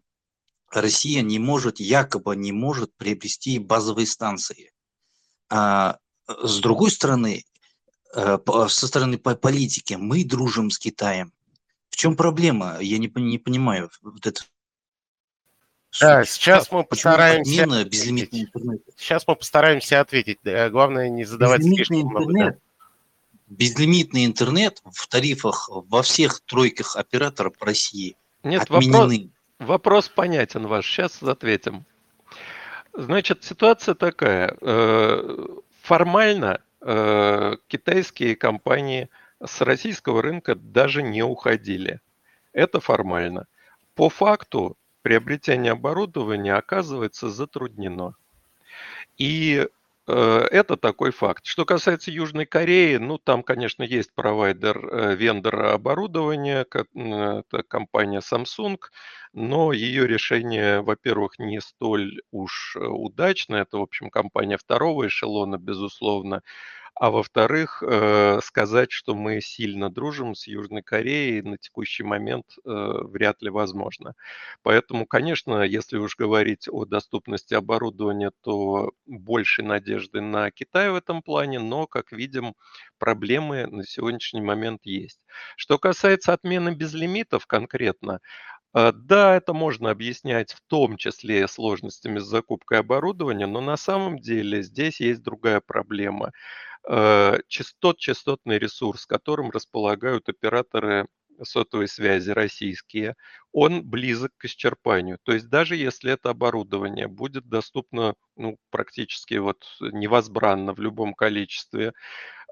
Россия не может, якобы не может приобрести базовые станции. А с другой стороны, э, со стороны политики, мы дружим с Китаем. В чем проблема? Я не, не понимаю. Вот это да, сейчас мы постараемся... Безлимитный интернет? Сейчас мы постараемся ответить. Главное не задавать безлимитный интернет, безлимитный интернет в тарифах во всех тройках операторов России Нет, отменены. Вопрос понятен ваш, сейчас ответим. Значит, ситуация такая. Э, формально э, китайские компании с российского рынка даже не уходили. Это формально. По факту приобретение оборудования оказывается затруднено. И это такой факт. Что касается Южной Кореи, ну там, конечно, есть провайдер, э, вендор оборудования, это компания Samsung, но ее решение, во-первых, не столь уж э, удачно. Это, в общем, компания второго эшелона, безусловно. А во-вторых, э, сказать, что мы сильно дружим с Южной Кореей на текущий момент э, вряд ли возможно. Поэтому, конечно, если уж говорить о доступности оборудования, то больше надежды на Китай в этом плане, но, как видим, проблемы на сегодняшний момент есть. Что касается отмены безлимитов конкретно, а, да, это можно объяснять в том числе сложностями с закупкой оборудования, но на самом деле здесь есть другая проблема. А, частот, частотный ресурс, которым располагают операторы сотовой связи российские, он близок к исчерпанию. То есть даже если это оборудование будет доступно ну, практически вот невозбранно в любом количестве,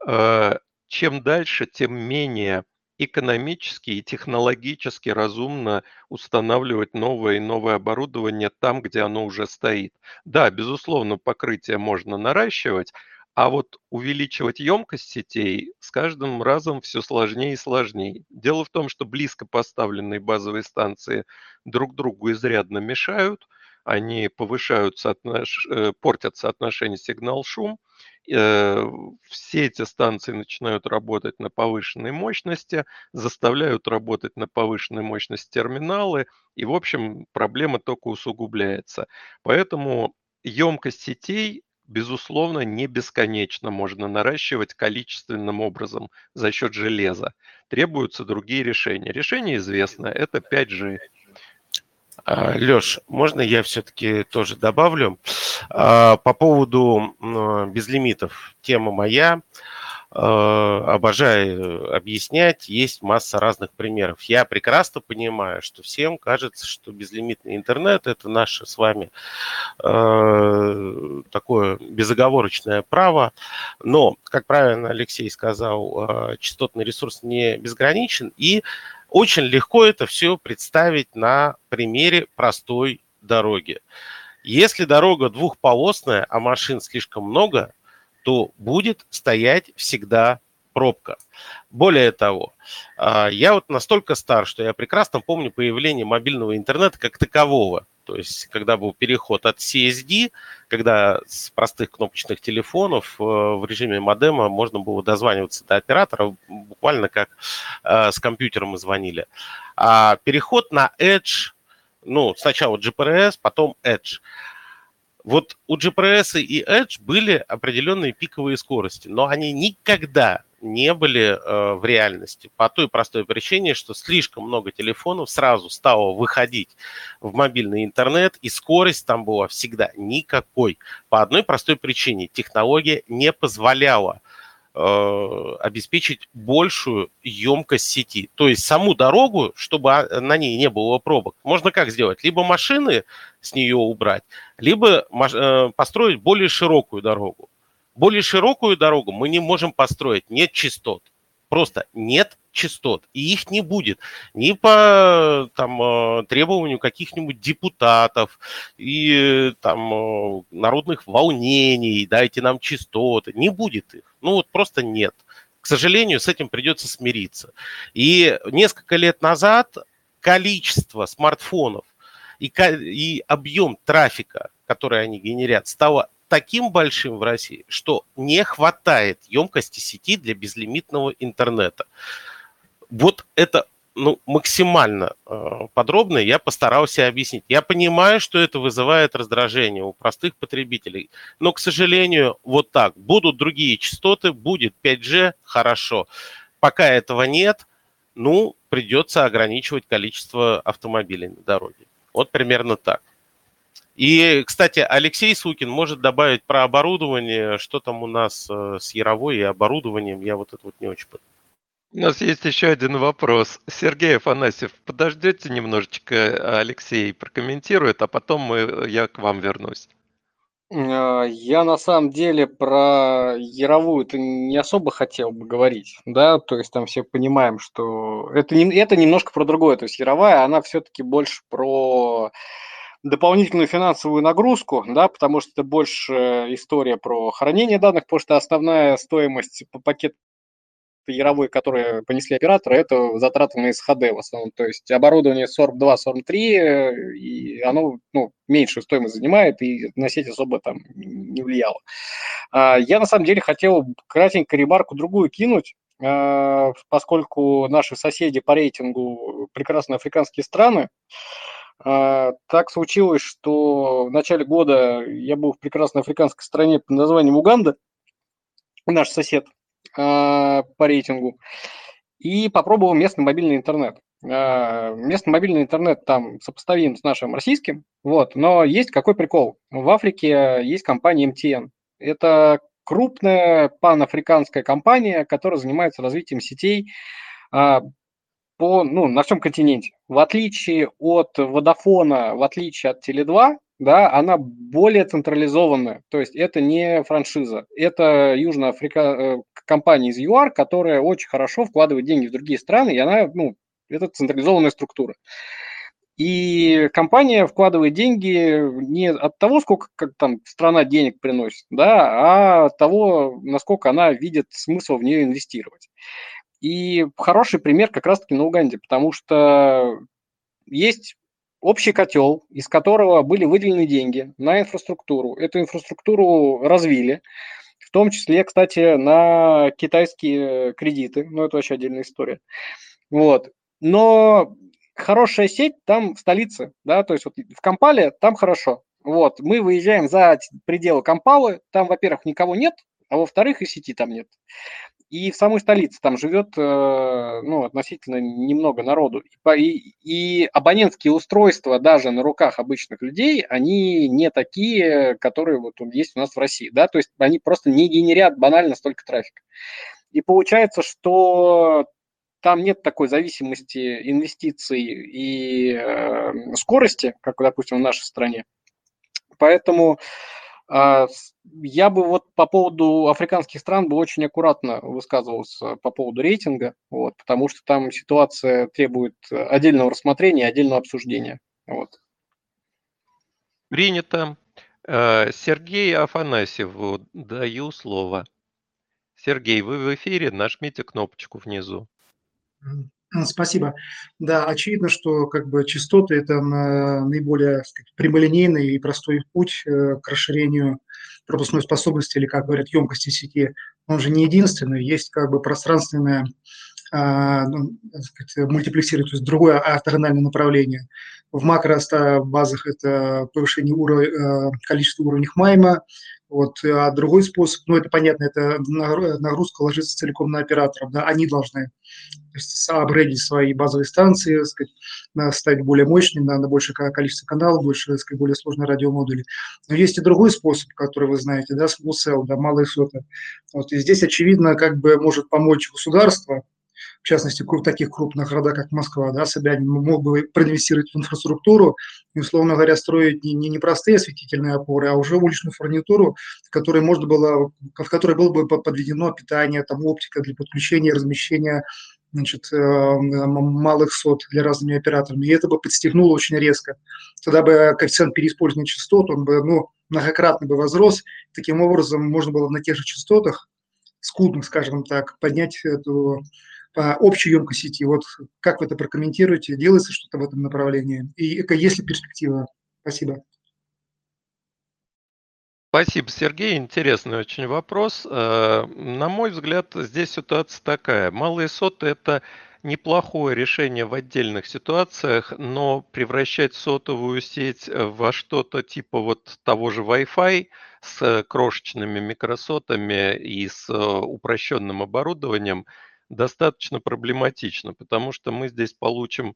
а, чем дальше, тем менее экономически и технологически разумно устанавливать новое и новое оборудование там, где оно уже стоит. Да, безусловно, покрытие можно наращивать, а вот увеличивать емкость сетей с каждым разом все сложнее и сложнее. Дело в том, что близко поставленные базовые станции друг другу изрядно мешают, они повышают соотнош... Э, портят соотношение сигнал-шум, Э, все эти станции начинают работать на повышенной мощности, заставляют работать на повышенной мощности терминалы, и, в общем, проблема только усугубляется. Поэтому емкость сетей безусловно, не бесконечно можно наращивать количественным образом за счет железа. Требуются другие решения. Решение известно, это 5G. А, Леш, можно я все-таки тоже добавлю? А, по поводу безлимитов, тема моя. А, обожаю объяснять, есть масса разных примеров. Я прекрасно понимаю, что всем кажется, что безлимитный интернет – это наше с вами такое безоговорочное право. Но, как правильно Алексей сказал, частотный ресурс не безграничен, и очень легко это все представить на примере простой дороги. Если дорога двухполосная, а машин слишком много, то будет стоять всегда пробка. Более того, а, я вот настолько стар, что я прекрасно помню появление мобильного интернета как такового. То есть, когда был переход от CSD, когда с простых кнопочных телефонов э, в режиме модема можно было дозваниваться до оператора, буквально как э, с компьютером мы звонили. А переход на Edge, ну, сначала GPRS, потом Edge. Вот у GPRS и Edge были определенные пиковые скорости, но они никогда не были э, в реальности. По той простой причине, что слишком много телефонов сразу стало выходить в мобильный интернет, и скорость там была всегда никакой. По одной простой причине. Технология не позволяла обеспечить большую емкость сети. То есть саму дорогу, чтобы а, на ней не было пробок, можно как сделать? Либо машины с нее убрать, либо э, построить более широкую дорогу. Более широкую дорогу мы не можем построить, нет частот. Просто нет частот, и их не будет ни по там, э, требованию каких-нибудь депутатов и там, э, народных волнений, дайте нам частоты, не будет их. Ну вот просто нет. К сожалению, с этим придется смириться. И несколько лет назад количество смартфонов и, и объем трафика, который они генерят, стало таким большим в России, что не хватает емкости сети для безлимитного интернета. Вот это ну, максимально э, подробно я постарался объяснить. Я понимаю, что это вызывает раздражение у простых потребителей, но, к сожалению, вот так. Будут другие частоты, будет 5G, хорошо. Пока этого нет, ну, придется ограничивать количество автомобилей на дороге. Вот примерно так. И, кстати, Алексей Сукин может добавить про оборудование, что там у нас э, с Яровой и оборудованием, я вот это вот не очень понимаю. У нас есть еще один вопрос. Сергей Афанасьев, подождете немножечко, а Алексей прокомментирует, а потом мы, я к вам вернусь. Э, я на самом деле про Яровую это не особо хотел бы говорить, да, то есть там все понимаем, что это, не, это немножко про другое, то есть Яровая, она все-таки больше про дополнительную финансовую нагрузку, да, потому что это больше история про хранение данных, потому что основная стоимость по пакету яровой, которые понесли операторы, это затраты на СХД в основном. То есть оборудование SORM-2, SORM-3, и оно ну, меньшую стоимость занимает, и на сеть особо там не влияло. А, я на самом деле хотел кратенько ремарку другую кинуть, а, поскольку наши соседи по рейтингу прекрасные африканские страны, так случилось, что в начале года я был в прекрасной африканской стране под названием Уганда, наш сосед а, по рейтингу, и попробовал местный мобильный интернет. А, местный мобильный интернет там сопоставим с нашим российским, вот, но есть какой прикол. В Африке есть компания MTN. Это крупная панафриканская компания, которая занимается развитием сетей по, ну, на всем континенте. В отличие от Водофона, в отличие от Теле2, да, она более централизованная. То есть это не франшиза. Это Южная Африка, э, компания из ЮАР, которая очень хорошо вкладывает деньги в другие страны, и она, ну, это централизованная структура. И компания вкладывает деньги не от того, сколько как там страна денег приносит, да, а от того, насколько она видит смысл в нее инвестировать. И хороший пример как раз-таки на Уганде, потому что есть общий котел, из которого были выделены деньги на инфраструктуру. Эту инфраструктуру развили, в том числе, кстати, на китайские кредиты, но это вообще отдельная история. Вот. Но хорошая сеть там в столице, да, то есть вот в Кампале там хорошо. Вот, мы выезжаем за пределы Кампалы, там, во-первых, никого нет, а во-вторых, и сети там нет. И в самой столице там живет э, ну, относительно немного народу. И, и абонентские устройства даже на руках обычных людей, они не такие, которые вот есть у нас в России. Да? То есть они просто не генерят банально столько трафика. И получается, что там нет такой зависимости инвестиций и э, скорости, как, допустим, в нашей стране. Поэтому я бы вот по поводу африканских стран бы очень аккуратно высказывался по поводу рейтинга, вот, потому что там ситуация требует отдельного рассмотрения, отдельного обсуждения. Вот. Принято. Э, Сергей Афанасьеву даю слово. Сергей, вы в эфире, нажмите кнопочку внизу. Спасибо. Да, очевидно, что как бы частоты – это наиболее сказать, прямолинейный и простой путь э, к расширению пропускной способности или, как говорят, емкости сети. Он же не единственный, есть как бы пространственное а, ну, мультиплексирует, то есть другое ортогональное направление. В макробазах это повышение уровня, э, количества уровней майма, вот, а другой способ, ну, это понятно, это нагрузка ложится целиком на операторов, да, они должны апгрейдить свои базовые станции, сказать, стать более мощными, на, на большее количество каналов, больше, сказать, более сложные радиомодули. Но есть и другой способ, который вы знаете, да, small cell, да, малые соты. Вот, и здесь, очевидно, как бы может помочь государство, в частности, в таких крупных городах, как Москва, да, Собянин мог бы проинвестировать в инфраструктуру и, условно говоря, строить не, не, не простые осветительные опоры, а уже уличную фурнитуру, в которой можно было, в которой было бы подведено питание, там, оптика для подключения, размещения значит, э, малых сот для разными операторами, и это бы подстегнуло очень резко. Тогда бы коэффициент переиспользования частот, он бы, ну, многократно бы возрос. Таким образом, можно было на тех же частотах, скудных, скажем так, поднять эту по общей емкости сети. Вот как вы это прокомментируете? Делается что-то в этом направлении? И есть ли перспектива? Спасибо. Спасибо, Сергей. Интересный очень вопрос. Э, на мой взгляд, здесь ситуация такая. Малые соты – это неплохое решение в отдельных ситуациях, но превращать сотовую сеть во что-то типа вот того же Wi-Fi с крошечными микросотами и с упрощенным оборудованием – достаточно проблематично, потому что мы здесь получим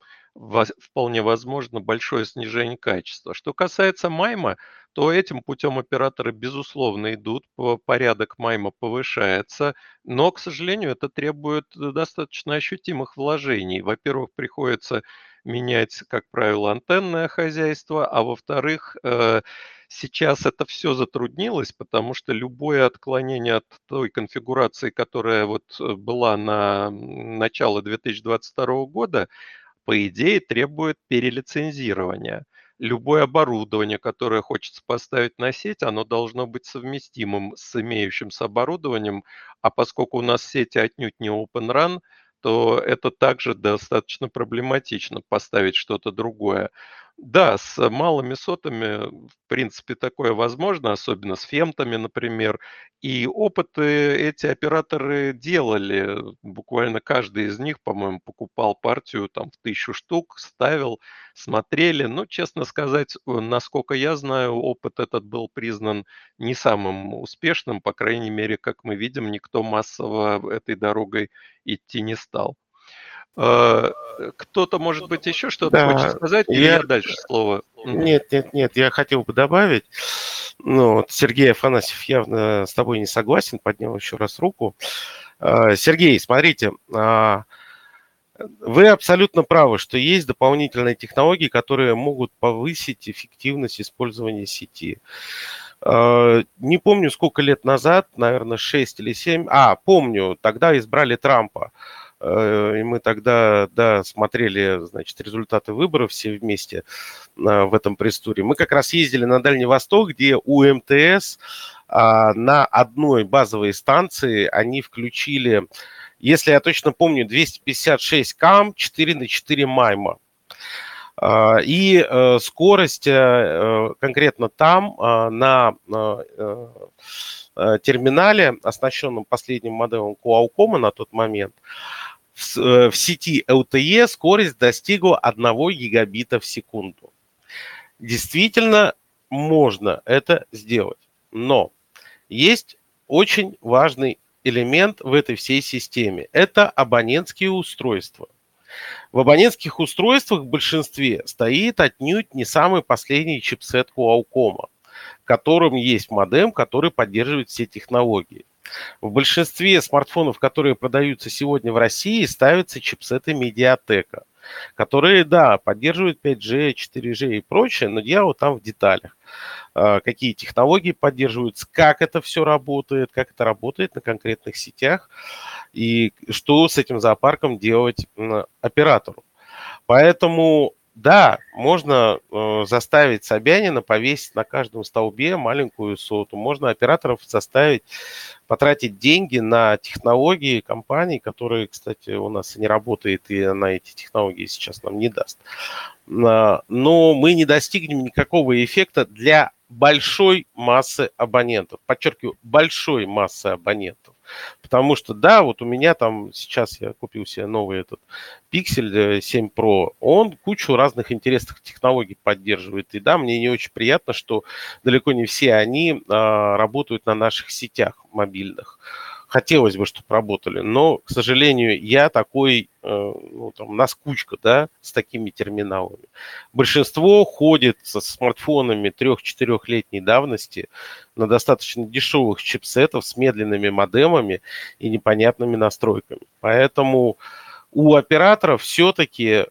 вполне возможно большое снижение качества. Что касается майма, то этим путем операторы, безусловно, идут, порядок майма повышается, но, к сожалению, это требует достаточно ощутимых вложений. Во-первых, приходится менять, как правило, антенное хозяйство, а во-вторых, э, Сейчас это все затруднилось, потому что любое отклонение от той конфигурации, которая вот э, была на начало 2022 года, по идее требует перелицензирования. любое оборудование, которое хочется поставить на сеть, оно должно быть совместимым с имеющимся оборудованием, а поскольку у нас сети отнюдь не Open Run, то это также достаточно проблематично поставить что-то другое. Да, с малыми сотами, в принципе, такое возможно, особенно с фемтами, например. И опыты эти операторы делали. Буквально каждый из них, по-моему, покупал партию там в тысячу штук, ставил, смотрели. Но, честно сказать, насколько я знаю, опыт этот был признан не самым успешным. По крайней мере, как мы видим, никто массово этой дорогой идти не стал. Э, кто-то, может быть, еще что-то да, хочет сказать, или я... я дальше слово? Нет, нет, нет, я хотел бы добавить. Ну, вот Сергей Афанасьев явно с тобой не согласен, поднял еще раз руку. Э, Сергей, смотрите, а, вы абсолютно правы, что есть дополнительные технологии, которые могут повысить эффективность использования сети. Не помню, сколько лет назад, наверное, 6 или 7. А, помню, тогда избрали Трампа. Э, и мы тогда, да, смотрели, значит, результаты выборов все вместе э, в этом пресс-туре. Мы как раз ездили на Дальний Восток, где у МТС а, на одной базовой станции они включили, если я точно помню, 256 кам, 4 на 4 майма. А, и э, скорость конкретно там на терминале, оснащенном последним моделом Qualcomm на тот момент, в, э, в сети LTE скорость достигла 1 гигабита в секунду. Действительно, можно это сделать. Но есть очень важный элемент в этой всей системе. Это абонентские устройства. В абонентских устройствах в большинстве стоит отнюдь не самый последний чипсет Qualcomm, в котором есть модем, который поддерживает все технологии. В большинстве смартфонов, которые продаются сегодня в России, ставятся чипсеты Mediatek, которые, да, поддерживают 5G, 4G и прочее, но дело там в деталях. А, какие технологии поддерживаются, как это все работает, как это работает на конкретных сетях и что с этим зоопарком делать оператору. Поэтому да, можно э, заставить Собянина повесить на каждом столбе маленькую соту. Можно операторов заставить потратить деньги на технологии компаний, которые, кстати, у нас не работает и на эти технологии сейчас нам не даст. А, но мы не достигнем никакого эффекта для большой массы абонентов. Подчеркиваю, большой массы абонентов. Потому что, да, вот у меня там сейчас я купил себе новый этот Pixel 7 Pro, он кучу разных интересных технологий поддерживает. И да, мне не очень приятно, что далеко не все они а, работают на наших сетях мобильных хотелось бы, чтобы работали, но, к сожалению, я такой, э, ну, там, наскучка, да, с такими терминалами. Большинство ходит со смартфонами 3-4-летней давности на достаточно дешевых чипсетов с медленными модемами и непонятными настройками. Поэтому у операторов все-таки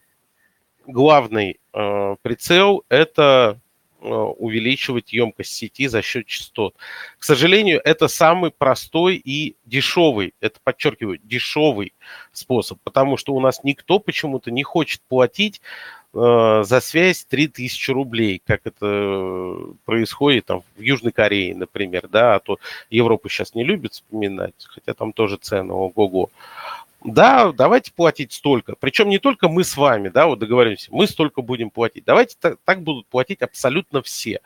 главный э, прицел – это увеличивать емкость сети за счет частот. К сожалению, это самый простой и дешевый, это подчеркиваю, дешевый способ, потому что у нас никто почему-то не хочет платить э, за связь 3000 рублей, как это происходит там в Южной Корее, например, да, а то Европу сейчас не любят вспоминать, хотя там тоже цены ого-го да, давайте платить столько. Причем не только мы с вами, да, вот договоримся, мы столько будем платить. Давайте так, так будут платить абсолютно все.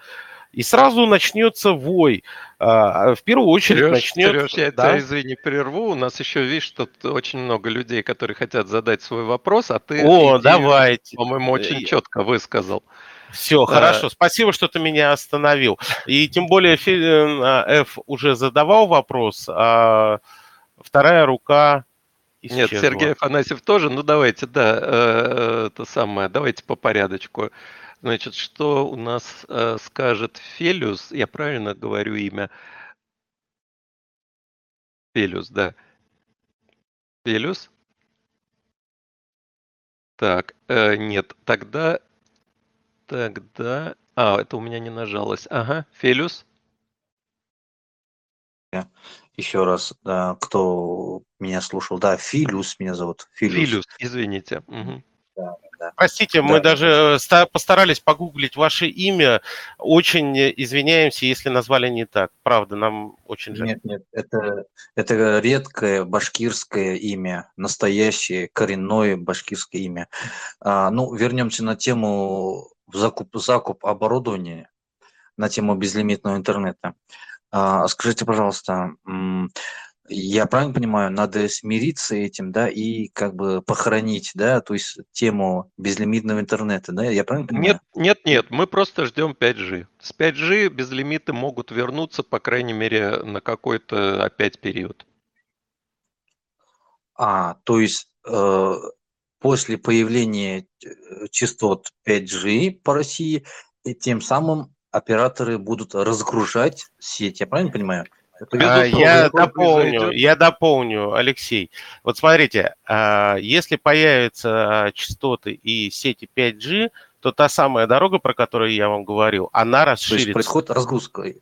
И сразу начнется вой. А, в первую очередь Сереж, начнется... Сереж, я да? тебя, извини, прерву. У нас еще, видишь, тут очень много людей, которые хотят задать свой вопрос, а ты... О, идею, давайте. По-моему, очень четко высказал. Все, да. хорошо. Спасибо, что ты меня остановил. И тем более э, F уже задавал вопрос, а вторая рука нет, Сергей Афанасьев тоже. Ну, давайте, да, э, это самое. Давайте по порядочку. Значит, что у нас э, скажет Фелюс? Я правильно говорю имя? Фелюс, да. Фелюс? Так, э, нет, тогда... Тогда... А, это у меня не нажалось. Ага, Фелюс? Еще раз, кто меня слушал, да, Филюс меня зовут. Филюс, Филюс извините. Угу. Да, да. Простите, да. мы даже постарались погуглить ваше имя. Очень извиняемся, если назвали не так. Правда, нам очень жаль. Нет, нет, это, это редкое башкирское имя, настоящее коренное башкирское имя. А, ну, вернемся на тему закуп, закуп оборудования, на тему безлимитного интернета. А, скажите, пожалуйста, я правильно понимаю, надо смириться этим, да, и как бы похоронить, да, то есть тему безлимитного интернета, да, я правильно понимаю? Нет, нет, нет, мы просто ждем 5G. С 5G безлимиты могут вернуться, по крайней мере, на какой-то опять период. А, то есть э, после появления э, частот 5G по России, и тем самым операторы будут разгружать сеть, я правильно понимаю? А, я дополню, я дополню, Алексей. Вот смотрите, а, если появятся частоты и сети 5G, то та самая дорога, про которую я вам говорил, она расширится. То есть происходит разгрузка.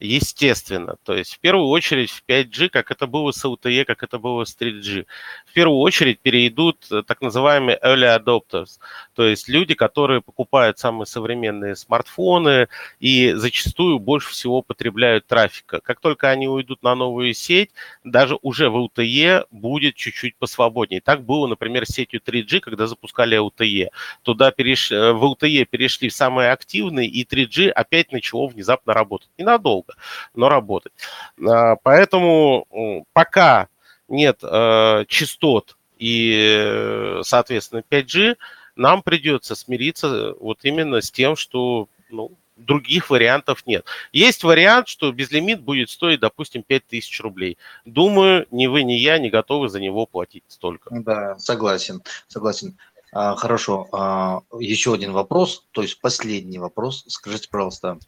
Естественно. То есть в первую очередь в 5G, как это было с LTE, как это было с 3G, в первую очередь перейдут э, так называемые early adopters, то есть люди, которые покупают самые современные смартфоны и зачастую больше всего потребляют трафика. Как только они уйдут на новую сеть, даже уже в LTE будет чуть-чуть посвободнее. Так было, например, с сетью 3G, когда запускали LTE. Туда переш... Э, в LTE перешли самые активные, и 3G опять начало внезапно работать. Ненадолго долго, но работать. А, поэтому пока нет э, частот и, соответственно, 5G, нам придется смириться вот именно с тем, что ну, других вариантов нет. Есть вариант, что безлимит будет стоить, допустим, 5000 рублей. Думаю, ни вы, ни я не готовы за него платить столько. Да, согласен, согласен. А, хорошо. А, еще один вопрос, то есть последний вопрос. Скажите, пожалуйста,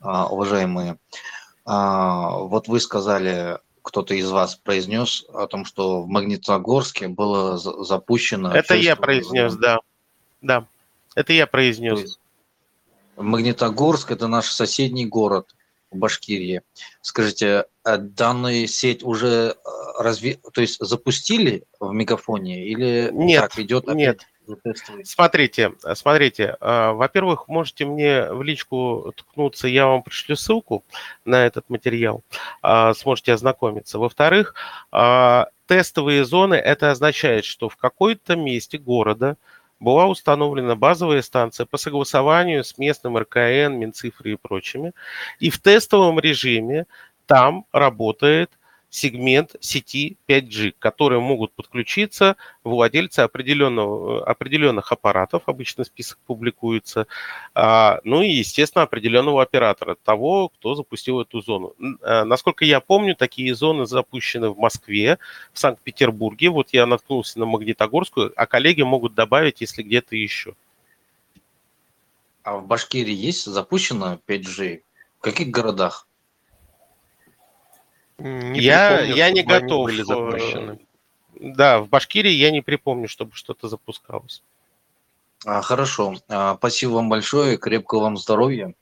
а, уважаемые, вот вы сказали, кто-то из вас произнес о том, что в Магнитогорске было запущено... Это я произнес, да. Да, это я произнес. Магнитогорск – это наш соседний город в Башкирии. Скажите, данную сеть уже разве, то есть запустили в мегафоне или нет, так идет опять? Нет, Смотрите, смотрите. А, во-первых, можете мне в личку ткнуться, я вам пришлю ссылку на этот материал, сможете ознакомиться. Во-вторых, тестовые зоны, это означает, что в какой-то месте города была установлена базовая станция по согласованию с местным РКН, Минцифрой и прочими. И в тестовом режиме там работает сегмент сети 5G, к которой могут подключиться владельцы определенного, определенных аппаратов, обычно список публикуется, а, ну и, естественно, определенного оператора, того, кто запустил эту зону. А, насколько я помню, такие зоны запущены в Москве, в Санкт-Петербурге, вот я наткнулся на Магнитогорскую, а коллеги могут добавить, если где-то еще. А в Башкирии есть запущено 5G? В каких городах? Не я, припомню, я не готов. Были запущены. Да, в Башкирии я не припомню, чтобы что-то запускалось. А, хорошо. А, спасибо вам большое, крепкого вам здоровья.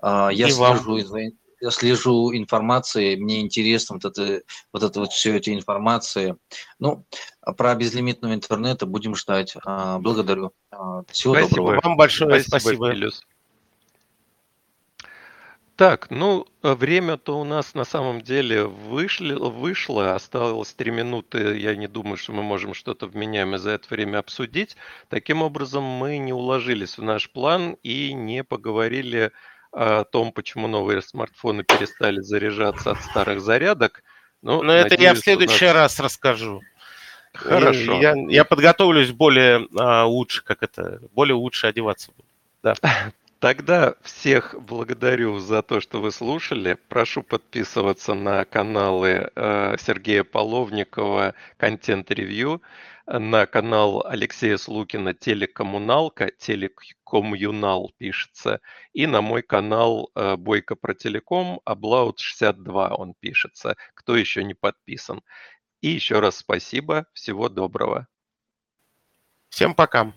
А, я И слежу, вам. я слежу информацией, мне интересно вот это вот, это вот все эти информации. Ну, про безлимитного интернета будем ждать. А, благодарю. А, всего спасибо. доброго. Вам большое спасибо. спасибо. Так, ну, э, время-то у нас на самом деле вышли, вышло, осталось три минуты. Я не думаю, что мы можем что-то вменяемое за это время обсудить. Таким образом, мы не уложились в наш план и не поговорили о том, почему новые смартфоны перестали заряжаться от старых зарядок. Ну, Но надеюсь, это я в следующий нас... раз расскажу. Хорошо. Я, я подготовлюсь более а, лучше, как это, более лучше одеваться буду. Да. Тогда всех благодарю за то, что вы слушали. Прошу подписываться на каналы э, Сергея Половникова «Контент Ревью», на канал Алексея Слукина «Телекоммуналка», «Телекомюнал» пишется, и на мой канал э, «Бойко про телеком», «Облаут62» он пишется, кто еще не подписан. И еще раз спасибо, всего доброго. Всем пока.